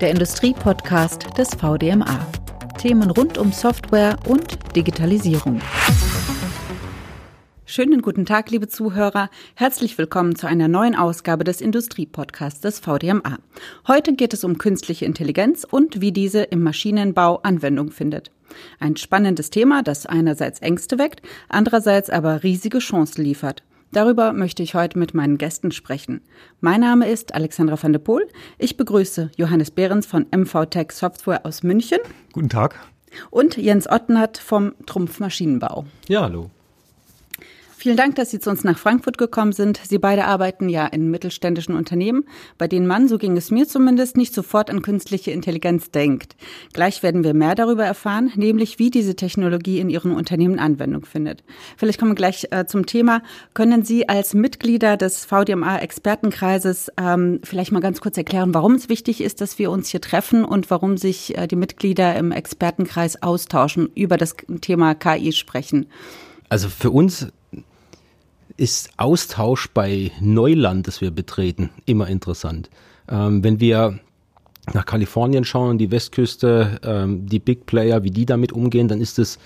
der Industriepodcast des VDMA. Themen rund um Software und Digitalisierung. Schönen guten Tag, liebe Zuhörer. Herzlich willkommen zu einer neuen Ausgabe des Industriepodcasts des VDMA. Heute geht es um künstliche Intelligenz und wie diese im Maschinenbau Anwendung findet. Ein spannendes Thema, das einerseits Ängste weckt, andererseits aber riesige Chancen liefert. Darüber möchte ich heute mit meinen Gästen sprechen. Mein Name ist Alexandra van de Poel. Ich begrüße Johannes Behrens von MV Tech Software aus München. Guten Tag. Und Jens Ottnert vom Trumpf Maschinenbau. Ja, hallo. Vielen Dank, dass Sie zu uns nach Frankfurt gekommen sind. Sie beide arbeiten ja in mittelständischen Unternehmen, bei denen man, so ging es mir zumindest, nicht sofort an künstliche Intelligenz denkt. Gleich werden wir mehr darüber erfahren, nämlich wie diese Technologie in Ihren Unternehmen Anwendung findet. Vielleicht kommen wir gleich äh, zum Thema. Können Sie als Mitglieder des VDMA-Expertenkreises ähm, vielleicht mal ganz kurz erklären, warum es wichtig ist, dass wir uns hier treffen und warum sich äh, die Mitglieder im Expertenkreis austauschen, über das Thema KI sprechen? Also für uns ist Austausch bei Neuland, das wir betreten, immer interessant. Ähm, wenn wir nach Kalifornien schauen, die Westküste, ähm, die Big Player, wie die damit umgehen, dann ist es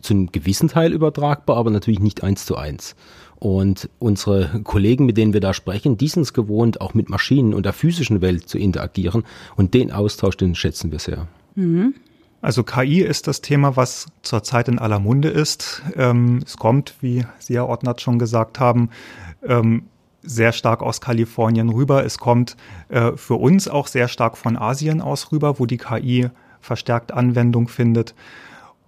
zu einem gewissen Teil übertragbar, aber natürlich nicht eins zu eins. Und unsere Kollegen, mit denen wir da sprechen, die sind es gewohnt, auch mit Maschinen und der physischen Welt zu interagieren. Und den Austausch, den schätzen wir sehr. Mhm. Also KI ist das Thema, was zurzeit in aller Munde ist. Ähm, es kommt, wie Sie, Herr Ordnert, schon gesagt haben, ähm, sehr stark aus Kalifornien rüber. Es kommt äh, für uns auch sehr stark von Asien aus rüber, wo die KI verstärkt Anwendung findet.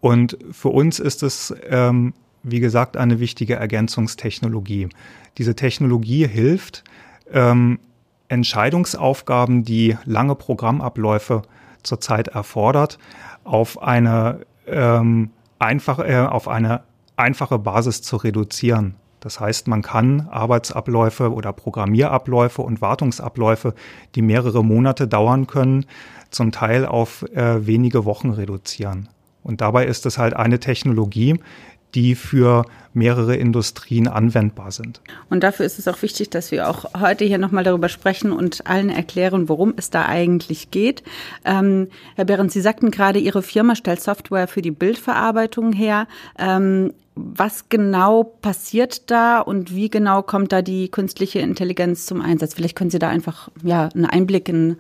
Und für uns ist es, ähm, wie gesagt, eine wichtige Ergänzungstechnologie. Diese Technologie hilft, ähm, Entscheidungsaufgaben, die lange Programmabläufe zurzeit erfordert, auf eine ähm, einfache, äh, auf eine einfache Basis zu reduzieren. Das heißt, man kann Arbeitsabläufe oder Programmierabläufe und Wartungsabläufe, die mehrere Monate dauern können, zum Teil auf äh, wenige Wochen reduzieren. Und dabei ist es halt eine Technologie, die für mehrere Industrien anwendbar sind. Und dafür ist es auch wichtig, dass wir auch heute hier nochmal darüber sprechen und allen erklären, worum es da eigentlich geht. Ähm, Herr Behrens, Sie sagten gerade, Ihre Firma stellt Software für die Bildverarbeitung her. Ähm, was genau passiert da und wie genau kommt da die künstliche Intelligenz zum Einsatz? Vielleicht können Sie da einfach ja, einen Einblick in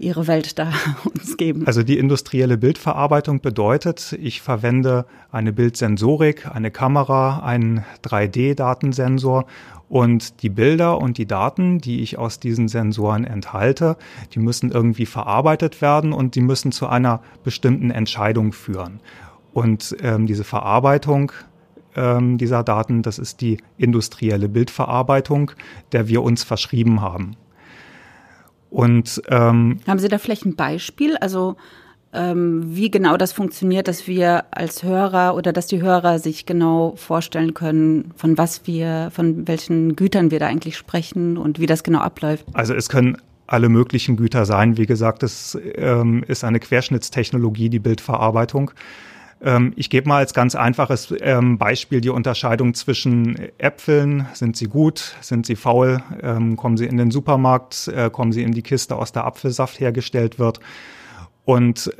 Ihre Welt da uns geben? Also die industrielle Bildverarbeitung bedeutet, ich verwende eine Bildsensorik, eine Kamera, einen 3D-Datensensor und die Bilder und die Daten, die ich aus diesen Sensoren enthalte, die müssen irgendwie verarbeitet werden und die müssen zu einer bestimmten Entscheidung führen. Und ähm, diese Verarbeitung ähm, dieser Daten, das ist die industrielle Bildverarbeitung, der wir uns verschrieben haben. Und ähm, haben Sie da vielleicht ein Beispiel? Also ähm, wie genau das funktioniert, dass wir als Hörer oder dass die Hörer sich genau vorstellen können, von was wir, von welchen Gütern wir da eigentlich sprechen und wie das genau abläuft. Also es können alle möglichen Güter sein. Wie gesagt, es ähm, ist eine Querschnittstechnologie, die Bildverarbeitung. Ähm, ich gebe mal als ganz einfaches ähm, Beispiel die Unterscheidung zwischen Äpfeln. Sind sie gut? Sind sie faul? Ähm, kommen sie in den Supermarkt? Äh, kommen sie in die Kiste, aus der Apfelsaft hergestellt wird? Und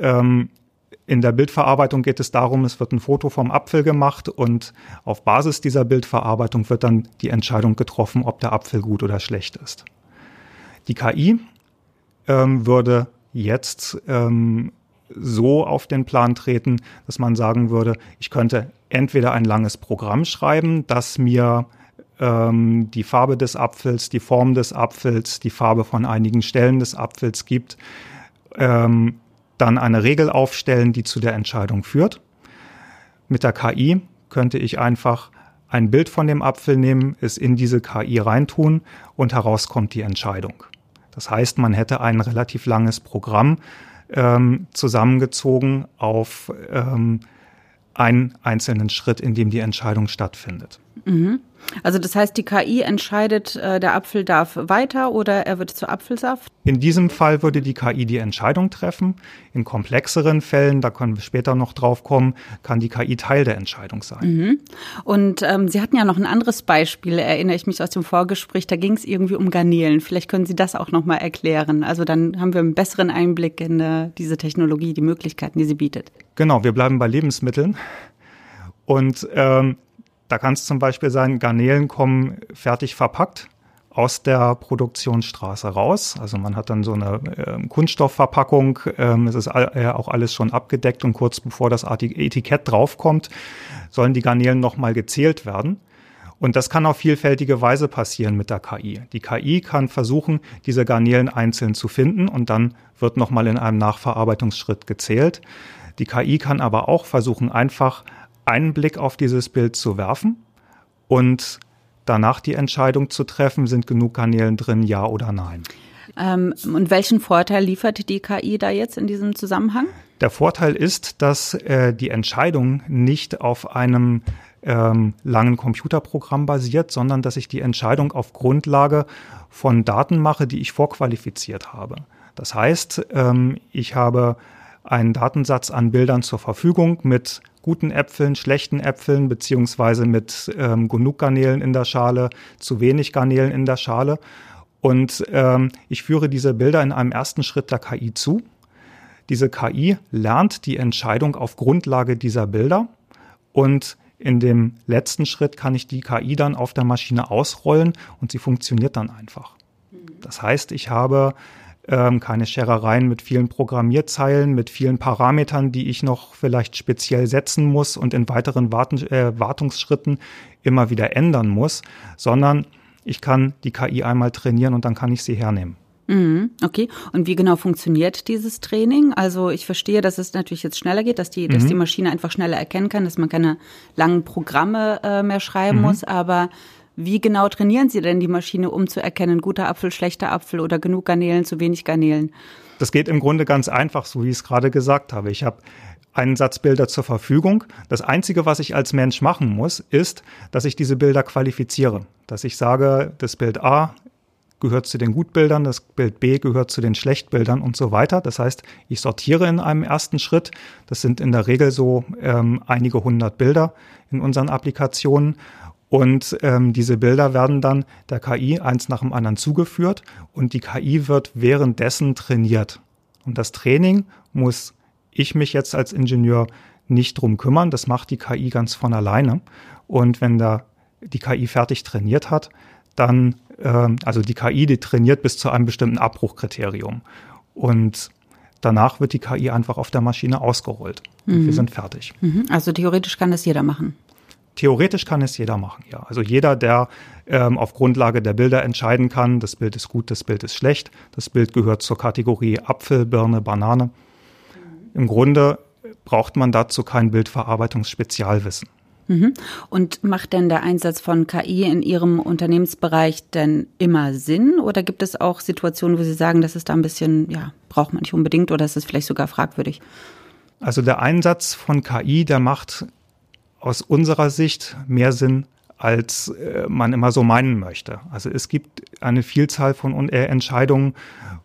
in der Bildverarbeitung geht es darum, es wird ein Foto vom Apfel gemacht und auf Basis dieser Bildverarbeitung wird dann die Entscheidung getroffen, ob der Apfel gut oder schlecht ist. Die KI ähm, würde jetzt ähm, so auf den Plan treten, dass man sagen würde, ich könnte entweder ein langes Programm schreiben, das mir ähm, die Farbe des Apfels, die Form des Apfels, die Farbe von einigen Stellen des Apfels gibt, ähm, dann eine Regel aufstellen, die zu der Entscheidung führt. Mit der KI könnte ich einfach ein Bild von dem Apfel nehmen, es in diese KI reintun und heraus kommt die Entscheidung. Das heißt, man hätte ein relativ langes Programm, ähm, zusammengezogen auf ähm, einen einzelnen Schritt, in dem die Entscheidung stattfindet. Mhm. Also das heißt, die KI entscheidet, äh, der Apfel darf weiter oder er wird zu Apfelsaft? In diesem Fall würde die KI die Entscheidung treffen. In komplexeren Fällen, da können wir später noch drauf kommen, kann die KI Teil der Entscheidung sein. Mhm. Und ähm, Sie hatten ja noch ein anderes Beispiel, erinnere ich mich aus dem Vorgespräch, da ging es irgendwie um Garnelen. Vielleicht können Sie das auch nochmal erklären. Also dann haben wir einen besseren Einblick in äh, diese Technologie, die Möglichkeiten, die sie bietet. Genau, wir bleiben bei Lebensmitteln. Und ähm, da kann es zum Beispiel sein, Garnelen kommen fertig verpackt aus der Produktionsstraße raus. Also man hat dann so eine äh, Kunststoffverpackung. Ähm, es ist all, äh, auch alles schon abgedeckt und kurz bevor das Etikett draufkommt, sollen die Garnelen nochmal gezählt werden. Und das kann auf vielfältige Weise passieren mit der KI. Die KI kann versuchen, diese Garnelen einzeln zu finden und dann wird nochmal in einem Nachverarbeitungsschritt gezählt. Die KI kann aber auch versuchen, einfach einen Blick auf dieses Bild zu werfen und danach die Entscheidung zu treffen, sind genug Kanälen drin, ja oder nein. Ähm, und welchen Vorteil liefert die KI da jetzt in diesem Zusammenhang? Der Vorteil ist, dass äh, die Entscheidung nicht auf einem ähm, langen Computerprogramm basiert, sondern dass ich die Entscheidung auf Grundlage von Daten mache, die ich vorqualifiziert habe. Das heißt, ähm, ich habe einen Datensatz an Bildern zur Verfügung mit guten Äpfeln, schlechten Äpfeln, beziehungsweise mit ähm, genug Garnelen in der Schale, zu wenig Garnelen in der Schale. Und ähm, ich führe diese Bilder in einem ersten Schritt der KI zu. Diese KI lernt die Entscheidung auf Grundlage dieser Bilder und in dem letzten Schritt kann ich die KI dann auf der Maschine ausrollen und sie funktioniert dann einfach. Das heißt, ich habe ähm, keine Scherereien mit vielen Programmierzeilen, mit vielen Parametern, die ich noch vielleicht speziell setzen muss und in weiteren Warten, äh, Wartungsschritten immer wieder ändern muss, sondern ich kann die KI einmal trainieren und dann kann ich sie hernehmen. Mhm, okay. Und wie genau funktioniert dieses Training? Also ich verstehe, dass es natürlich jetzt schneller geht, dass die, mhm. dass die Maschine einfach schneller erkennen kann, dass man keine langen Programme äh, mehr schreiben mhm. muss. Aber wie genau trainieren Sie denn die Maschine, um zu erkennen, guter Apfel, schlechter Apfel oder genug Garnelen, zu wenig Garnelen? Das geht im Grunde ganz einfach, so wie ich es gerade gesagt habe. Ich habe einen Satz Bilder zur Verfügung. Das Einzige, was ich als Mensch machen muss, ist, dass ich diese Bilder qualifiziere. Dass ich sage, das Bild A gehört zu den Gutbildern, das Bild B gehört zu den Schlechtbildern und so weiter. Das heißt, ich sortiere in einem ersten Schritt. Das sind in der Regel so ähm, einige hundert Bilder in unseren Applikationen. Und ähm, diese Bilder werden dann der KI eins nach dem anderen zugeführt und die KI wird währenddessen trainiert. Und das Training muss ich mich jetzt als Ingenieur nicht drum kümmern. Das macht die KI ganz von alleine. Und wenn da die KI fertig trainiert hat, dann, äh, also die KI, die trainiert bis zu einem bestimmten Abbruchkriterium. Und danach wird die KI einfach auf der Maschine ausgerollt. Und mhm. wir sind fertig. Mhm. Also theoretisch kann das jeder machen. Theoretisch kann es jeder machen, ja. Also jeder, der ähm, auf Grundlage der Bilder entscheiden kann, das Bild ist gut, das Bild ist schlecht, das Bild gehört zur Kategorie Apfel, Birne, Banane. Im Grunde braucht man dazu kein Bildverarbeitungsspezialwissen. Mhm. Und macht denn der Einsatz von KI in Ihrem Unternehmensbereich denn immer Sinn? Oder gibt es auch Situationen, wo Sie sagen, das ist da ein bisschen, ja, braucht man nicht unbedingt oder ist es vielleicht sogar fragwürdig? Also der Einsatz von KI, der macht aus unserer Sicht mehr Sinn, als äh, man immer so meinen möchte. Also es gibt eine Vielzahl von äh, Entscheidungen,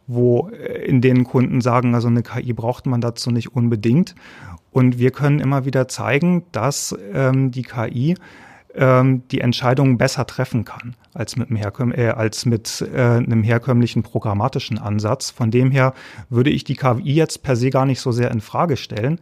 wo äh, in denen Kunden sagen, also eine KI braucht man dazu nicht unbedingt. Und wir können immer wieder zeigen, dass ähm, die KI ähm, die Entscheidungen besser treffen kann als mit, einem, Herkömm als mit einem herkömmlichen programmatischen Ansatz. Von dem her würde ich die KI jetzt per se gar nicht so sehr in Frage stellen.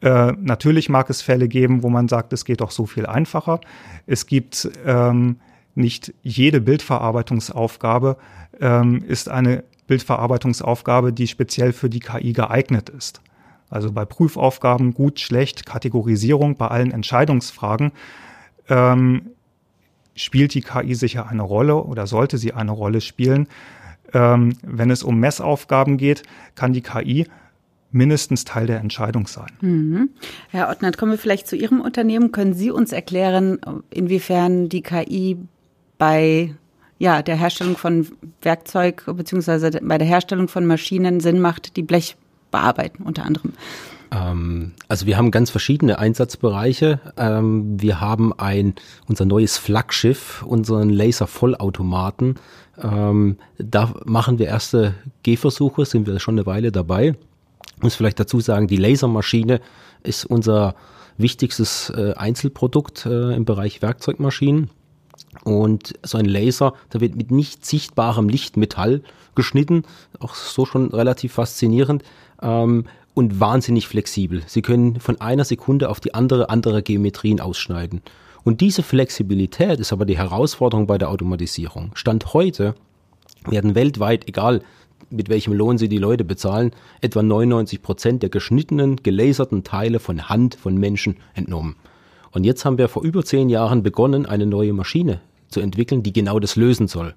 Äh, natürlich mag es Fälle geben, wo man sagt, es geht doch so viel einfacher. Es gibt ähm, nicht jede Bildverarbeitungsaufgabe ähm, ist eine Bildverarbeitungsaufgabe, die speziell für die KI geeignet ist. Also bei Prüfaufgaben gut, schlecht, Kategorisierung, bei allen Entscheidungsfragen ähm, spielt die KI sicher eine Rolle oder sollte sie eine Rolle spielen. Ähm, wenn es um Messaufgaben geht, kann die KI mindestens Teil der Entscheidung sein. Mhm. Herr Ottnert, kommen wir vielleicht zu Ihrem Unternehmen. Können Sie uns erklären, inwiefern die KI bei ja, der Herstellung von Werkzeug beziehungsweise bei der Herstellung von Maschinen Sinn macht, die Blech bearbeiten unter anderem? Ähm, also wir haben ganz verschiedene Einsatzbereiche. Ähm, wir haben ein, unser neues Flaggschiff, unseren Laser-Vollautomaten. Ähm, da machen wir erste Gehversuche, sind wir schon eine Weile dabei. Muss vielleicht dazu sagen, die Lasermaschine ist unser wichtigstes äh, Einzelprodukt äh, im Bereich Werkzeugmaschinen. Und so ein Laser, da wird mit nicht sichtbarem Lichtmetall geschnitten, auch so schon relativ faszinierend ähm, und wahnsinnig flexibel. Sie können von einer Sekunde auf die andere andere Geometrien ausschneiden. Und diese Flexibilität ist aber die Herausforderung bei der Automatisierung. Stand heute werden weltweit, egal mit welchem Lohn sie die Leute bezahlen, etwa 99 Prozent der geschnittenen, gelaserten Teile von Hand von Menschen entnommen. Und jetzt haben wir vor über zehn Jahren begonnen, eine neue Maschine zu entwickeln, die genau das lösen soll.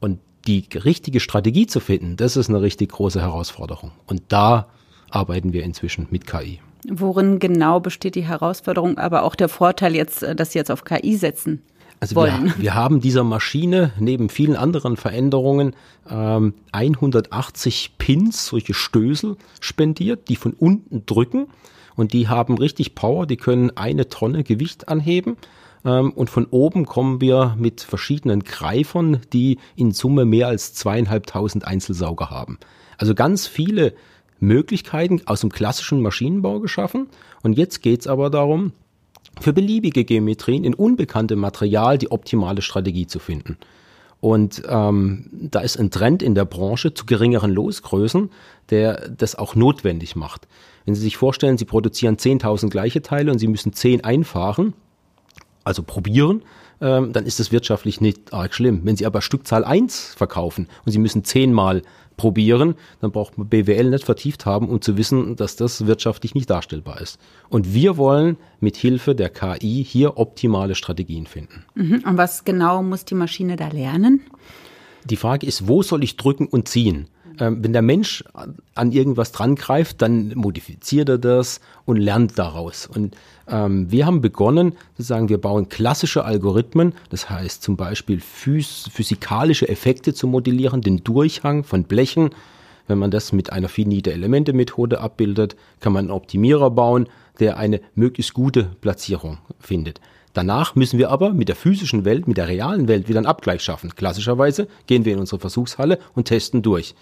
Und die richtige Strategie zu finden, das ist eine richtig große Herausforderung. Und da arbeiten wir inzwischen mit KI. Worin genau besteht die Herausforderung, aber auch der Vorteil jetzt, äh, dass Sie jetzt auf KI setzen? Also wir, wir, haben dieser Maschine neben vielen anderen Veränderungen ähm, 180 Pins, solche Stößel spendiert, die von unten drücken und die haben richtig Power, die können eine Tonne Gewicht anheben ähm, und von oben kommen wir mit verschiedenen Greifern, die in Summe mehr als zweieinhalbtausend Einzelsauger haben. Also ganz viele Möglichkeiten aus dem klassischen Maschinenbau geschaffen. Und jetzt geht's aber darum, für beliebige Geometrien in unbekanntem Material die optimale Strategie zu finden. Und ähm, da ist ein Trend in der Branche zu geringeren Losgrößen, der das auch notwendig macht. Wenn Sie sich vorstellen, Sie produzieren 10.000 gleiche Teile und Sie müssen 10 einfahren, also probieren, ähm, dann ist es wirtschaftlich nicht arg schlimm. Wenn Sie aber Stückzahl 1 verkaufen und Sie müssen zehnmal probieren, dann braucht man BWL nicht vertieft haben, um zu wissen, dass das wirtschaftlich nicht darstellbar ist. Und wir wollen mit Hilfe der KI hier optimale Strategien finden. Mhm. Und was genau muss die Maschine da lernen? Die Frage ist, wo soll ich drücken und ziehen? Ähm, wenn der Mensch an irgendwas dran greift, dann modifiziert er das und lernt daraus. Und ähm, wir haben begonnen zu sagen, wir bauen klassische Algorithmen, das heißt zum Beispiel phys physikalische Effekte zu modellieren, den Durchhang von Blechen. Wenn man das mit einer finite Elemente Methode abbildet, kann man einen Optimierer bauen, der eine möglichst gute Platzierung findet. Danach müssen wir aber mit der physischen Welt, mit der realen Welt wieder einen Abgleich schaffen. Klassischerweise gehen wir in unsere Versuchshalle und testen durch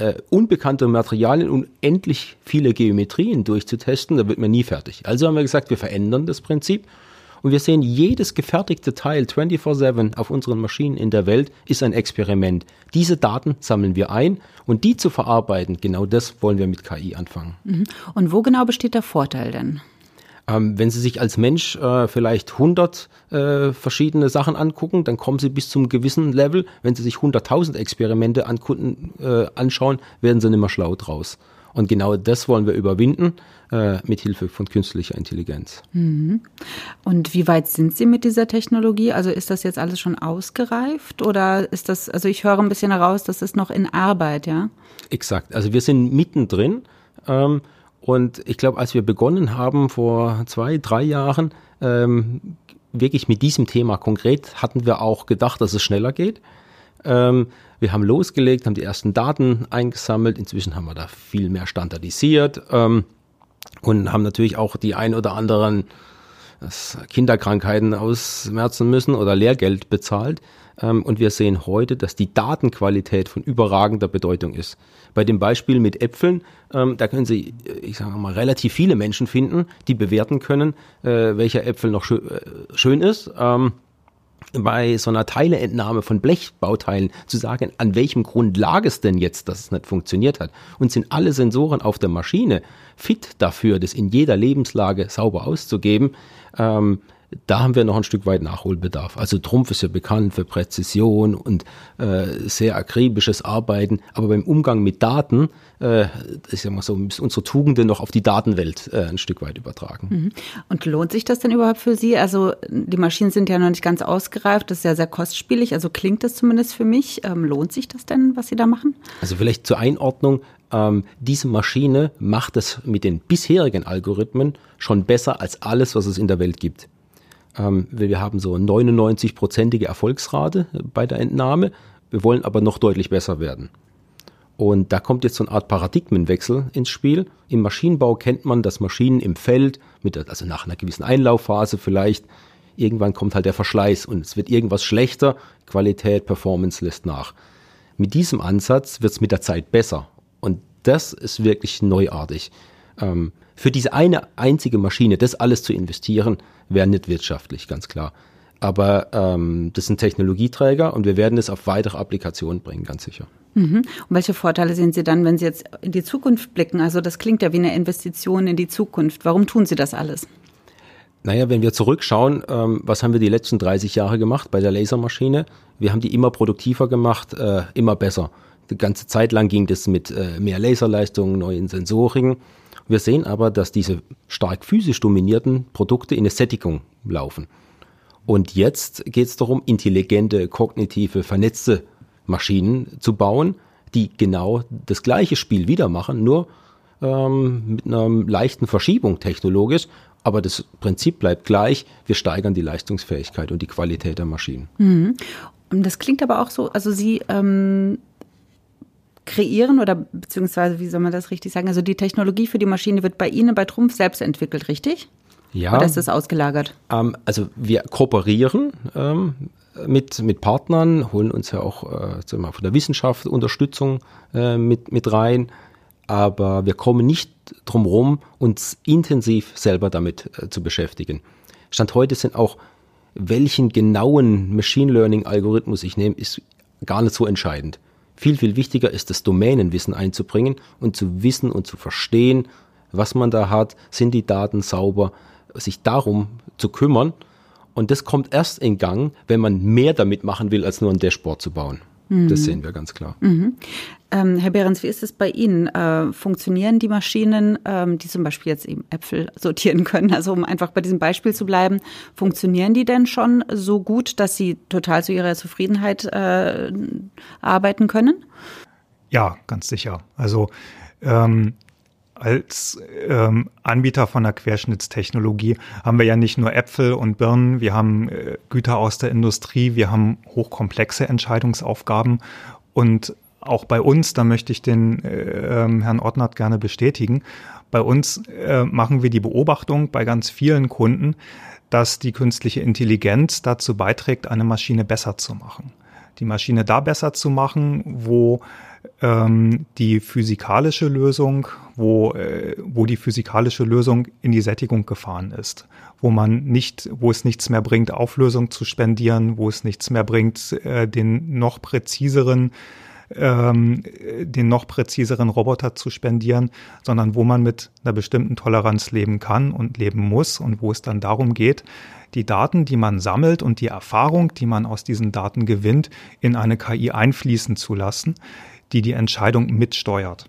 äh, unbekannte Materialien und endlich viele Geometrien durchzutesten, da wird man nie fertig. Also haben wir gesagt, wir verändern das Prinzip und wir sehen, jedes gefertigte Teil 24-7 auf unseren Maschinen in der Welt ist ein Experiment. Diese Daten sammeln wir ein und die zu verarbeiten, genau das wollen wir mit KI anfangen. Mhm. Und wo genau besteht der Vorteil denn? Ähm, wenn Sie sich als Mensch äh, vielleicht 100 äh, verschiedene Sachen angucken, dann kommen Sie bis zum gewissen Level. Wenn Sie sich 100.000 Experimente angucken, äh, anschauen, werden Sie nicht mehr schlau draus. Und genau das wollen wir überwinden äh, mit Hilfe von künstlicher Intelligenz. Mhm. Und wie weit sind Sie mit dieser Technologie? Also ist das jetzt alles schon ausgereift oder ist das, also ich höre ein bisschen heraus, das ist noch in Arbeit, ja? Exakt. Also wir sind mittendrin. Ähm, und ich glaube, als wir begonnen haben vor zwei, drei Jahren, ähm, wirklich mit diesem Thema konkret, hatten wir auch gedacht, dass es schneller geht. Ähm, wir haben losgelegt, haben die ersten Daten eingesammelt. Inzwischen haben wir da viel mehr standardisiert ähm, und haben natürlich auch die ein oder anderen Kinderkrankheiten ausmerzen müssen oder Lehrgeld bezahlt. Ähm, und wir sehen heute, dass die Datenqualität von überragender Bedeutung ist. Bei dem Beispiel mit Äpfeln, ähm, da können Sie, ich sage mal, relativ viele Menschen finden, die bewerten können, äh, welcher Äpfel noch schön, äh, schön ist. Ähm, bei so einer Teileentnahme von Blechbauteilen zu sagen, an welchem Grund lag es denn jetzt, dass es nicht funktioniert hat? Und sind alle Sensoren auf der Maschine fit dafür, das in jeder Lebenslage sauber auszugeben? Da haben wir noch ein Stück weit Nachholbedarf. Also Trumpf ist ja bekannt für Präzision und äh, sehr akribisches Arbeiten, aber beim Umgang mit Daten, äh, ist ja mal so, müssen unsere Tugenden noch auf die Datenwelt äh, ein Stück weit übertragen. Mhm. Und lohnt sich das denn überhaupt für Sie? Also die Maschinen sind ja noch nicht ganz ausgereift, das ist ja sehr kostspielig, also klingt das zumindest für mich. Ähm, lohnt sich das denn, was Sie da machen? Also vielleicht zur Einordnung, ähm, diese Maschine macht es mit den bisherigen Algorithmen schon besser als alles, was es in der Welt gibt. Ähm, wir haben so 99-prozentige Erfolgsrate bei der Entnahme. Wir wollen aber noch deutlich besser werden. Und da kommt jetzt so eine Art Paradigmenwechsel ins Spiel. Im Maschinenbau kennt man, dass Maschinen im Feld, mit, also nach einer gewissen Einlaufphase vielleicht, irgendwann kommt halt der Verschleiß und es wird irgendwas schlechter, Qualität, Performance lässt nach. Mit diesem Ansatz wird es mit der Zeit besser. Und das ist wirklich neuartig. Ähm, für diese eine einzige Maschine, das alles zu investieren, wäre nicht wirtschaftlich, ganz klar. Aber ähm, das sind Technologieträger und wir werden es auf weitere Applikationen bringen, ganz sicher. Mhm. Und welche Vorteile sehen Sie dann, wenn Sie jetzt in die Zukunft blicken? Also das klingt ja wie eine Investition in die Zukunft. Warum tun Sie das alles? Naja, wenn wir zurückschauen, ähm, was haben wir die letzten 30 Jahre gemacht bei der Lasermaschine? Wir haben die immer produktiver gemacht, äh, immer besser. Die ganze Zeit lang ging das mit äh, mehr Laserleistungen, neuen Sensoriken. Wir sehen aber, dass diese stark physisch dominierten Produkte in eine Sättigung laufen. Und jetzt geht es darum, intelligente, kognitive, vernetzte Maschinen zu bauen, die genau das gleiche Spiel wieder machen, nur ähm, mit einer leichten Verschiebung technologisch. Aber das Prinzip bleibt gleich. Wir steigern die Leistungsfähigkeit und die Qualität der Maschinen. Mhm. Das klingt aber auch so, also Sie ähm, kreieren oder beziehungsweise, wie soll man das richtig sagen? Also die Technologie für die Maschine wird bei Ihnen bei Trumpf selbst entwickelt, richtig? Ja. Oder ist das ausgelagert? Ähm, also wir kooperieren ähm, mit, mit Partnern, holen uns ja auch äh, mal, von der Wissenschaft Unterstützung äh, mit, mit rein, aber wir kommen nicht drum herum, uns intensiv selber damit äh, zu beschäftigen. Stand heute sind auch, welchen genauen Machine Learning Algorithmus ich nehme, ist gar nicht so entscheidend. Viel, viel wichtiger ist das Domänenwissen einzubringen und zu wissen und zu verstehen, was man da hat, sind die Daten sauber, sich darum zu kümmern. Und das kommt erst in Gang, wenn man mehr damit machen will, als nur ein Dashboard zu bauen. Mhm. Das sehen wir ganz klar. Mhm. Ähm, Herr Behrens, wie ist es bei Ihnen? Äh, funktionieren die Maschinen, ähm, die zum Beispiel jetzt eben Äpfel sortieren können, also um einfach bei diesem Beispiel zu bleiben, funktionieren die denn schon so gut, dass sie total zu ihrer Zufriedenheit äh, arbeiten können? Ja, ganz sicher. Also ähm, als ähm, Anbieter von der Querschnittstechnologie haben wir ja nicht nur Äpfel und Birnen, wir haben äh, Güter aus der Industrie, wir haben hochkomplexe Entscheidungsaufgaben und auch bei uns, da möchte ich den äh, ähm, Herrn Ottnert gerne bestätigen, bei uns äh, machen wir die Beobachtung bei ganz vielen Kunden, dass die künstliche Intelligenz dazu beiträgt, eine Maschine besser zu machen. Die Maschine da besser zu machen, wo ähm, die physikalische Lösung, wo, äh, wo die physikalische Lösung in die Sättigung gefahren ist, wo man nicht, wo es nichts mehr bringt, Auflösung zu spendieren, wo es nichts mehr bringt, äh, den noch präziseren ähm, den noch präziseren Roboter zu spendieren, sondern wo man mit einer bestimmten Toleranz leben kann und leben muss und wo es dann darum geht, die Daten, die man sammelt und die Erfahrung, die man aus diesen Daten gewinnt, in eine KI einfließen zu lassen, die die Entscheidung mitsteuert.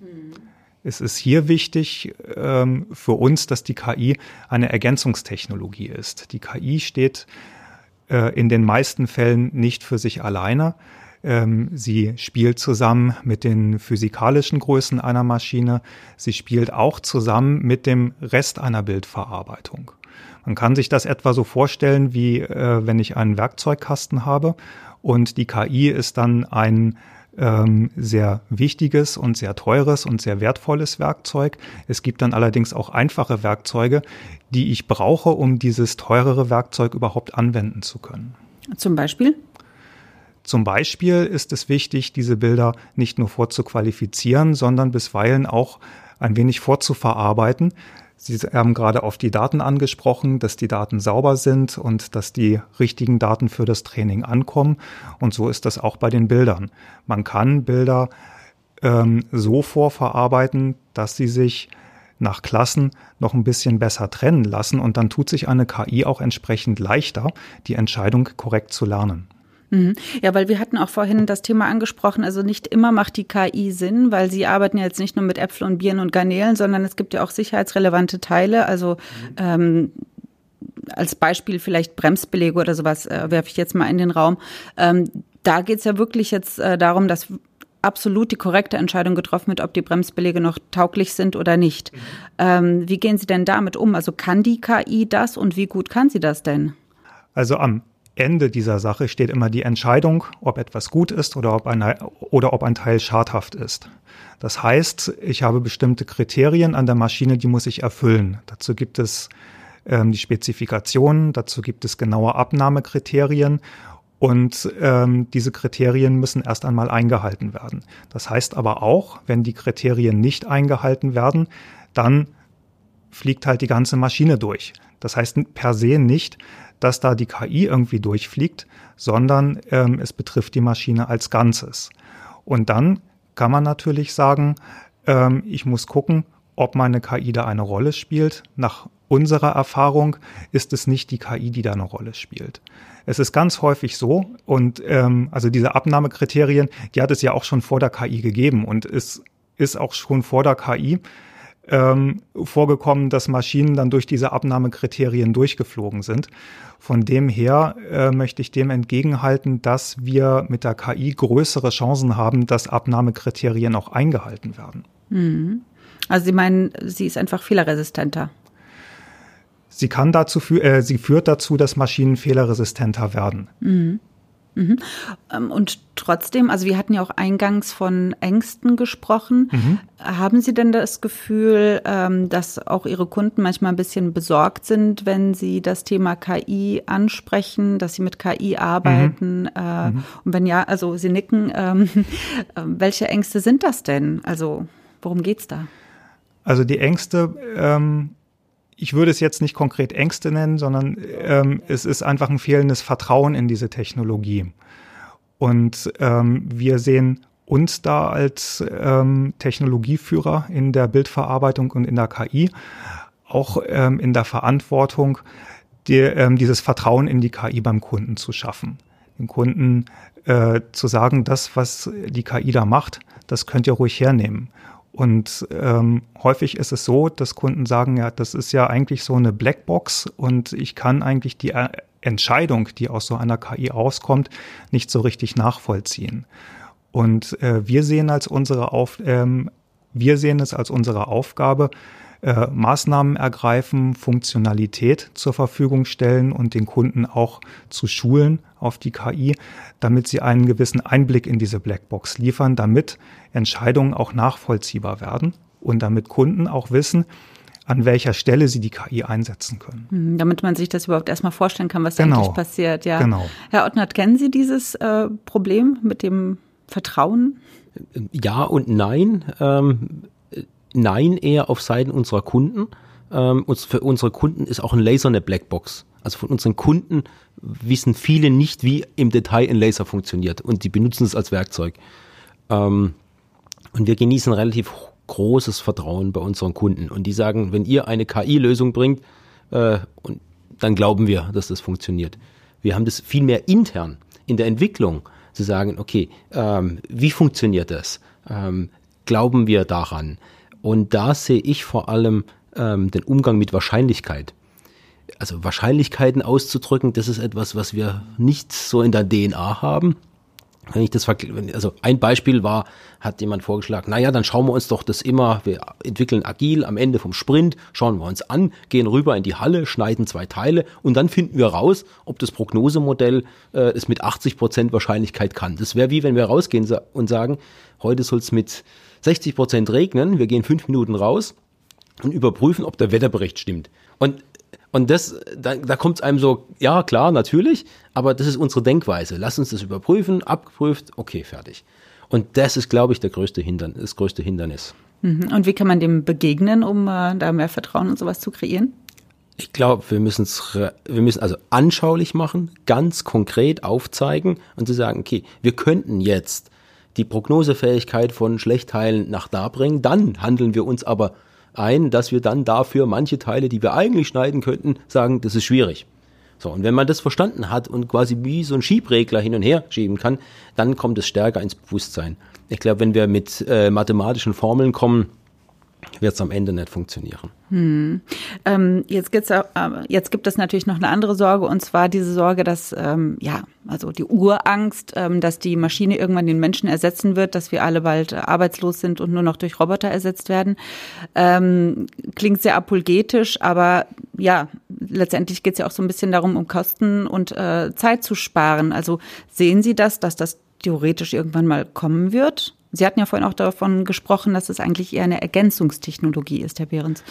Mhm. Es ist hier wichtig ähm, für uns, dass die KI eine Ergänzungstechnologie ist. Die KI steht äh, in den meisten Fällen nicht für sich alleine. Ähm, sie spielt zusammen mit den physikalischen Größen einer Maschine. Sie spielt auch zusammen mit dem Rest einer Bildverarbeitung. Man kann sich das etwa so vorstellen, wie äh, wenn ich einen Werkzeugkasten habe und die KI ist dann ein ähm, sehr wichtiges und sehr teures und sehr wertvolles Werkzeug. Es gibt dann allerdings auch einfache Werkzeuge, die ich brauche, um dieses teurere Werkzeug überhaupt anwenden zu können. Zum Beispiel? Zum Beispiel ist es wichtig, diese Bilder nicht nur vorzuqualifizieren, sondern bisweilen auch ein wenig vorzuverarbeiten, Sie haben gerade auf die Daten angesprochen, dass die Daten sauber sind und dass die richtigen Daten für das Training ankommen. Und so ist das auch bei den Bildern. Man kann Bilder ähm, so vorverarbeiten, dass sie sich nach Klassen noch ein bisschen besser trennen lassen und dann tut sich eine KI auch entsprechend leichter, die Entscheidung korrekt zu lernen. Mhm. Ja, weil wir hatten auch vorhin das Thema angesprochen, also nicht immer macht die KI Sinn, weil sie arbeiten ja jetzt nicht nur mit Äpfeln und Birnen und Garnelen, sondern es gibt ja auch sicherheitsrelevante Teile, also ähm, als Beispiel vielleicht Bremsbelege oder sowas äh, werfe ich jetzt mal in den Raum. Ähm, da geht es ja wirklich jetzt äh, darum, dass absolut die korrekte Entscheidung getroffen wird, ob die Bremsbelege noch tauglich sind oder nicht. Mhm. Ähm, wie gehen Sie denn damit um? Also kann die KI das und wie gut kann sie das denn? Also am Ende dieser Sache steht immer die Entscheidung, ob etwas gut ist oder ob ein, oder ob ein Teil schadhaft ist. Das heißt, ich habe bestimmte Kriterien an der Maschine, die muss ich erfüllen. Dazu gibt es ähm, die Spezifikationen, dazu gibt es genaue Abnahmekriterien und ähm, diese Kriterien müssen erst einmal eingehalten werden. Das heißt aber auch, wenn die Kriterien nicht eingehalten werden, dann fliegt halt die ganze Maschine durch. Das heißt per se nicht, dass da die KI irgendwie durchfliegt, sondern ähm, es betrifft die Maschine als Ganzes. Und dann kann man natürlich sagen, ähm, ich muss gucken, ob meine KI da eine Rolle spielt. Nach unserer Erfahrung ist es nicht die KI, die da eine Rolle spielt. Es ist ganz häufig so, und ähm, also diese Abnahmekriterien, die hat es ja auch schon vor der KI gegeben und es ist auch schon vor der KI ähm, vorgekommen, dass Maschinen dann durch diese Abnahmekriterien durchgeflogen sind. Von dem her äh, möchte ich dem entgegenhalten, dass wir mit der KI größere Chancen haben, dass Abnahmekriterien auch eingehalten werden. Mhm. Also Sie meinen, sie ist einfach fehlerresistenter? Sie kann dazu, äh, sie führt dazu, dass Maschinen fehlerresistenter werden. Mhm. Mhm. Ähm, und trotzdem, also wir hatten ja auch eingangs von Ängsten gesprochen. Mhm. Haben Sie denn das Gefühl, ähm, dass auch Ihre Kunden manchmal ein bisschen besorgt sind, wenn Sie das Thema KI ansprechen, dass Sie mit KI arbeiten? Mhm. Äh, mhm. Und wenn ja, also Sie nicken, ähm, welche Ängste sind das denn? Also worum geht's da? Also die Ängste, ähm, ich würde es jetzt nicht konkret Ängste nennen, sondern ähm, es ist einfach ein fehlendes Vertrauen in diese Technologie. Und ähm, wir sehen uns da als ähm, Technologieführer in der Bildverarbeitung und in der KI auch ähm, in der Verantwortung, die, ähm, dieses Vertrauen in die KI beim Kunden zu schaffen. Dem Kunden äh, zu sagen, das, was die KI da macht, das könnt ihr ruhig hernehmen. Und ähm, häufig ist es so, dass Kunden sagen, ja, das ist ja eigentlich so eine Blackbox und ich kann eigentlich die äh, Entscheidung, die aus so einer KI auskommt, nicht so richtig nachvollziehen. Und äh, wir sehen als unsere Auf, ähm, wir sehen es als unsere Aufgabe, äh, Maßnahmen ergreifen, Funktionalität zur Verfügung stellen und den Kunden auch zu schulen auf die KI, damit sie einen gewissen Einblick in diese Blackbox liefern, damit Entscheidungen auch nachvollziehbar werden und damit Kunden auch wissen, an welcher Stelle sie die KI einsetzen können. Hm, damit man sich das überhaupt erstmal vorstellen kann, was genau. eigentlich passiert. Ja. Genau. Herr Ottnert, kennen Sie dieses äh, Problem mit dem Vertrauen? Ja und nein. Ähm, nein eher auf Seiten unserer Kunden. Ähm, für unsere Kunden ist auch ein Laser eine Blackbox. Also von unseren Kunden wissen viele nicht, wie im Detail ein Laser funktioniert und die benutzen es als Werkzeug. Ähm, und wir genießen relativ großes Vertrauen bei unseren Kunden und die sagen, wenn ihr eine KI-Lösung bringt, äh, und dann glauben wir, dass das funktioniert. Wir haben das viel mehr intern in der Entwicklung zu sagen, okay, ähm, wie funktioniert das? Ähm, glauben wir daran? Und da sehe ich vor allem ähm, den Umgang mit Wahrscheinlichkeit. Also Wahrscheinlichkeiten auszudrücken, das ist etwas, was wir nicht so in der DNA haben. Wenn ich das also ein Beispiel war, hat jemand vorgeschlagen, naja, dann schauen wir uns doch das immer, wir entwickeln agil am Ende vom Sprint, schauen wir uns an, gehen rüber in die Halle, schneiden zwei Teile und dann finden wir raus, ob das Prognosemodell äh, es mit 80 Prozent Wahrscheinlichkeit kann. Das wäre wie wenn wir rausgehen und sagen, heute soll es mit 60 Prozent regnen, wir gehen fünf Minuten raus und überprüfen, ob der Wetterbericht stimmt. Und und das, da, da kommt es einem so, ja klar, natürlich, aber das ist unsere Denkweise. Lass uns das überprüfen, abgeprüft, okay, fertig. Und das ist, glaube ich, der größte Hindernis, das größte Hindernis. Mhm. Und wie kann man dem begegnen, um äh, da mehr Vertrauen und sowas zu kreieren? Ich glaube, wir müssen es, wir müssen also anschaulich machen, ganz konkret aufzeigen und zu sagen, okay, wir könnten jetzt die Prognosefähigkeit von Schlechtteilen nach da bringen. Dann handeln wir uns aber ein, dass wir dann dafür manche Teile, die wir eigentlich schneiden könnten, sagen, das ist schwierig. So, und wenn man das verstanden hat und quasi wie so ein Schiebregler hin und her schieben kann, dann kommt es stärker ins Bewusstsein. Ich glaube, wenn wir mit äh, mathematischen Formeln kommen, wird es am Ende nicht funktionieren. Hm. Ähm, jetzt, gibt's, äh, jetzt gibt es natürlich noch eine andere Sorge, und zwar diese Sorge, dass, ähm, ja, also die Urangst, ähm, dass die Maschine irgendwann den Menschen ersetzen wird, dass wir alle bald arbeitslos sind und nur noch durch Roboter ersetzt werden. Ähm, klingt sehr apologetisch, aber ja, letztendlich geht es ja auch so ein bisschen darum, um Kosten und äh, Zeit zu sparen. Also sehen Sie das, dass das theoretisch irgendwann mal kommen wird? Sie hatten ja vorhin auch davon gesprochen, dass es eigentlich eher eine Ergänzungstechnologie ist, Herr Behrens.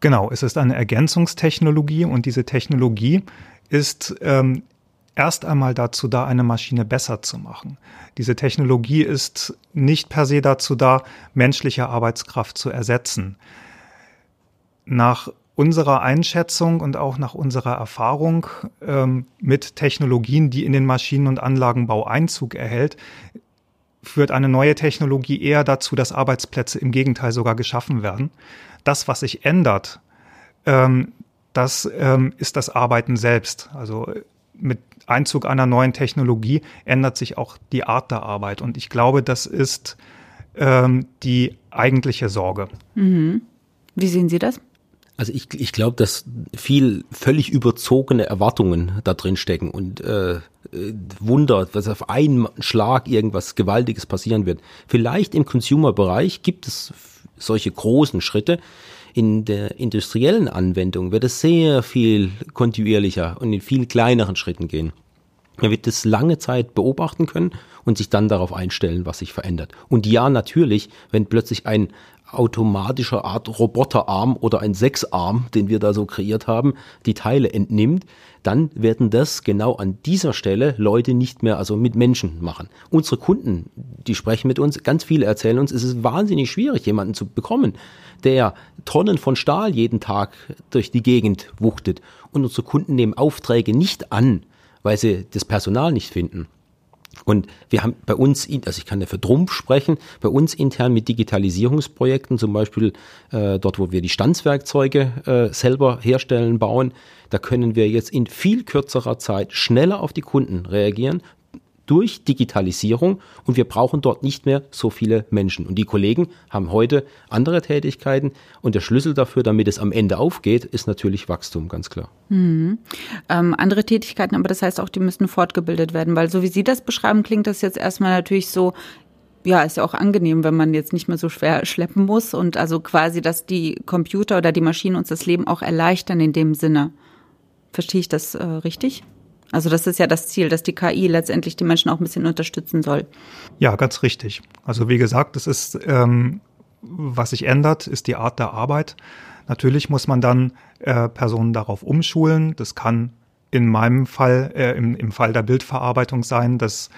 Genau, es ist eine Ergänzungstechnologie und diese Technologie ist ähm, erst einmal dazu da, eine Maschine besser zu machen. Diese Technologie ist nicht per se dazu da, menschliche Arbeitskraft zu ersetzen. Nach unserer Einschätzung und auch nach unserer Erfahrung ähm, mit Technologien, die in den Maschinen- und Anlagenbau Einzug erhält, führt eine neue Technologie eher dazu, dass Arbeitsplätze im Gegenteil sogar geschaffen werden. Das, was sich ändert, ähm, das ähm, ist das Arbeiten selbst. Also mit Einzug einer neuen Technologie ändert sich auch die Art der Arbeit. Und ich glaube, das ist ähm, die eigentliche Sorge. Mhm. Wie sehen Sie das? Also ich, ich glaube, dass viel völlig überzogene Erwartungen da drin stecken und äh, Wunder, dass auf einen Schlag irgendwas Gewaltiges passieren wird. Vielleicht im Consumer-Bereich gibt es solche großen Schritte. In der industriellen Anwendung wird es sehr viel kontinuierlicher und in viel kleineren Schritten gehen. Man wird es lange Zeit beobachten können und sich dann darauf einstellen, was sich verändert. Und ja, natürlich, wenn plötzlich ein automatischer Art Roboterarm oder ein Sechsarm, den wir da so kreiert haben, die Teile entnimmt, dann werden das genau an dieser Stelle Leute nicht mehr, also mit Menschen machen. Unsere Kunden, die sprechen mit uns, ganz viele erzählen uns, es ist wahnsinnig schwierig, jemanden zu bekommen, der Tonnen von Stahl jeden Tag durch die Gegend wuchtet. Und unsere Kunden nehmen Aufträge nicht an, weil sie das Personal nicht finden. Und wir haben bei uns, also ich kann ja für Trumpf sprechen, bei uns intern mit Digitalisierungsprojekten, zum Beispiel äh, dort, wo wir die Stanzwerkzeuge äh, selber herstellen, bauen, da können wir jetzt in viel kürzerer Zeit schneller auf die Kunden reagieren, durch Digitalisierung und wir brauchen dort nicht mehr so viele Menschen. Und die Kollegen haben heute andere Tätigkeiten und der Schlüssel dafür, damit es am Ende aufgeht, ist natürlich Wachstum, ganz klar. Mhm. Ähm, andere Tätigkeiten, aber das heißt auch, die müssen fortgebildet werden, weil so wie Sie das beschreiben, klingt das jetzt erstmal natürlich so, ja, ist ja auch angenehm, wenn man jetzt nicht mehr so schwer schleppen muss und also quasi, dass die Computer oder die Maschinen uns das Leben auch erleichtern in dem Sinne. Verstehe ich das äh, richtig? Also das ist ja das Ziel, dass die KI letztendlich die Menschen auch ein bisschen unterstützen soll. Ja, ganz richtig. Also wie gesagt, es ist, ähm, was sich ändert, ist die Art der Arbeit. Natürlich muss man dann äh, Personen darauf umschulen. Das kann in meinem Fall, äh, im, im Fall der Bildverarbeitung sein, dass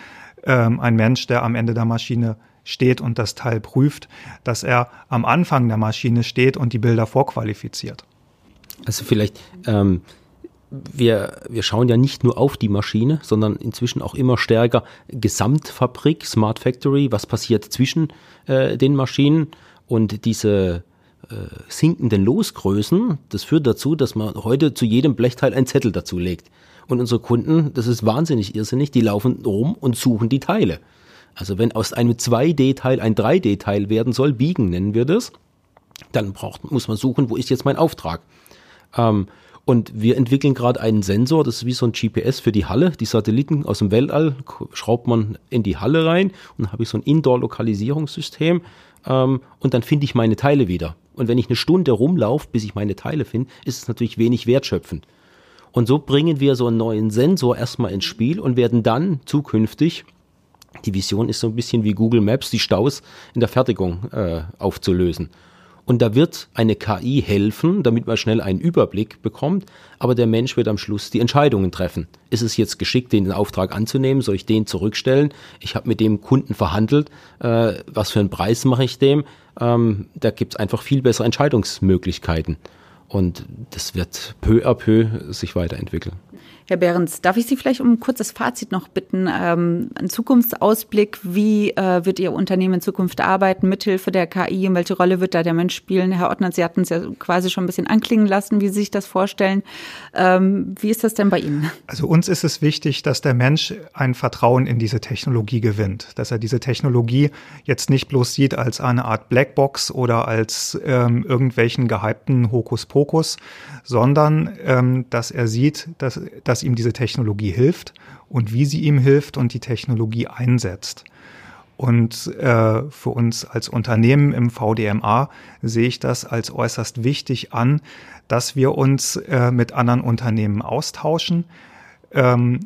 ähm, ein Mensch, der am Ende der Maschine steht und das Teil prüft, dass er am Anfang der Maschine steht und die Bilder vorqualifiziert. Also vielleicht ähm, wir, wir schauen ja nicht nur auf die Maschine, sondern inzwischen auch immer stärker Gesamtfabrik, Smart Factory, was passiert zwischen äh, den Maschinen und diese äh, sinkenden Losgrößen, das führt dazu, dass man heute zu jedem Blechteil einen Zettel dazu legt. Und unsere Kunden, das ist wahnsinnig irrsinnig, die laufen rum und suchen die Teile. Also wenn aus einem 2D-Teil ein 3D-Teil werden soll, biegen nennen wir das, dann braucht, muss man suchen, wo ist jetzt mein Auftrag. Ähm, und wir entwickeln gerade einen Sensor, das ist wie so ein GPS für die Halle. Die Satelliten aus dem Weltall schraubt man in die Halle rein und dann habe ich so ein Indoor-Lokalisierungssystem ähm, und dann finde ich meine Teile wieder. Und wenn ich eine Stunde rumlaufe, bis ich meine Teile finde, ist es natürlich wenig wertschöpfend. Und so bringen wir so einen neuen Sensor erstmal ins Spiel und werden dann zukünftig, die Vision ist so ein bisschen wie Google Maps, die Staus in der Fertigung äh, aufzulösen. Und da wird eine KI helfen, damit man schnell einen Überblick bekommt, aber der Mensch wird am Schluss die Entscheidungen treffen. Ist es jetzt geschickt, den Auftrag anzunehmen? Soll ich den zurückstellen? Ich habe mit dem Kunden verhandelt. Äh, was für einen Preis mache ich dem? Ähm, da gibt es einfach viel bessere Entscheidungsmöglichkeiten. Und das wird peu à peu sich weiterentwickeln. Herr Behrens, darf ich Sie vielleicht um ein kurzes Fazit noch bitten? Ähm, ein Zukunftsausblick, wie äh, wird Ihr Unternehmen in Zukunft arbeiten, mithilfe der KI? Und welche Rolle wird da der Mensch spielen? Herr Ottner, Sie hatten es ja quasi schon ein bisschen anklingen lassen, wie Sie sich das vorstellen. Ähm, wie ist das denn bei Ihnen? Also uns ist es wichtig, dass der Mensch ein Vertrauen in diese Technologie gewinnt, dass er diese Technologie jetzt nicht bloß sieht als eine Art Blackbox oder als ähm, irgendwelchen gehypten Hokuspokus, sondern ähm, dass er sieht, dass, dass ihm diese Technologie hilft und wie sie ihm hilft und die Technologie einsetzt. Und äh, für uns als Unternehmen im VDMA sehe ich das als äußerst wichtig an, dass wir uns äh, mit anderen Unternehmen austauschen, ähm,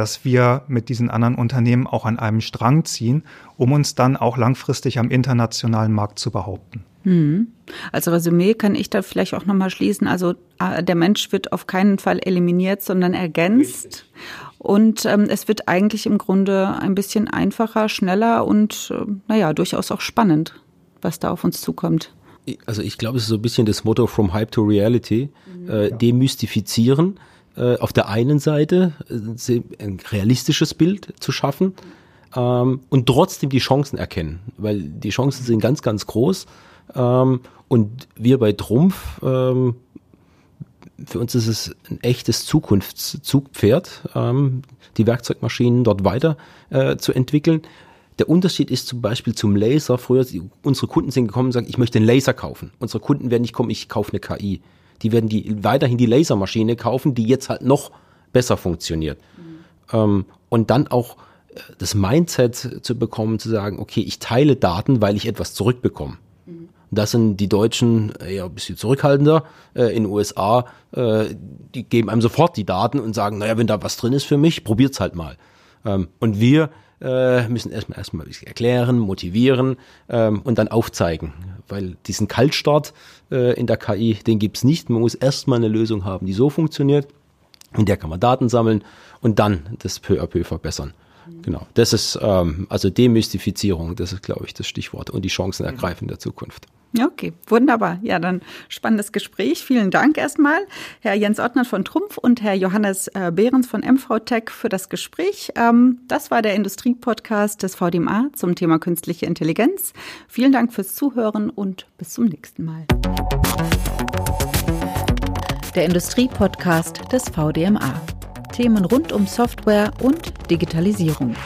dass wir mit diesen anderen Unternehmen auch an einem Strang ziehen, um uns dann auch langfristig am internationalen Markt zu behaupten. Hm. Als Resümee kann ich da vielleicht auch nochmal schließen. Also äh, der Mensch wird auf keinen Fall eliminiert, sondern ergänzt. Richtig. Und ähm, es wird eigentlich im Grunde ein bisschen einfacher, schneller und äh, naja, durchaus auch spannend, was da auf uns zukommt. Also ich glaube, es ist so ein bisschen das Motto From Hype to Reality. Mhm. Äh, demystifizieren. Äh, auf der einen Seite äh, ein realistisches Bild zu schaffen ähm, und trotzdem die Chancen erkennen, weil die Chancen sind ganz, ganz groß. Ähm, und wir bei Trumpf ähm, für uns ist es ein echtes Zukunftszugpferd, ähm, die Werkzeugmaschinen dort weiter äh, zu entwickeln. Der Unterschied ist zum Beispiel zum Laser. Früher, unsere Kunden sind gekommen und sagen, ich möchte einen Laser kaufen. Unsere Kunden werden nicht kommen, ich kaufe eine KI. Die werden die weiterhin die Lasermaschine kaufen, die jetzt halt noch besser funktioniert. Mhm. Ähm, und dann auch äh, das Mindset zu bekommen, zu sagen, okay, ich teile Daten, weil ich etwas zurückbekomme. Das sind die Deutschen eher ein bisschen zurückhaltender. Äh, in den USA, äh, die geben einem sofort die Daten und sagen, naja, wenn da was drin ist für mich, probiert's halt mal. Ähm, und wir äh, müssen erstmal erstmal ein bisschen erklären, motivieren ähm, und dann aufzeigen. Weil diesen Kaltstart äh, in der KI, den gibt's nicht. Man muss erstmal eine Lösung haben, die so funktioniert. In der kann man Daten sammeln und dann das peu à peu verbessern. Genau, das ist ähm, also Demystifizierung, das ist, glaube ich, das Stichwort und die Chancen ergreifen der Zukunft. Okay, wunderbar. Ja, dann spannendes Gespräch. Vielen Dank erstmal, Herr Jens Ottner von Trumpf und Herr Johannes äh, Behrens von MVTech für das Gespräch. Ähm, das war der Industriepodcast des VDMA zum Thema künstliche Intelligenz. Vielen Dank fürs Zuhören und bis zum nächsten Mal. Der Industriepodcast des VDMA. Themen rund um Software und Digitalisierung.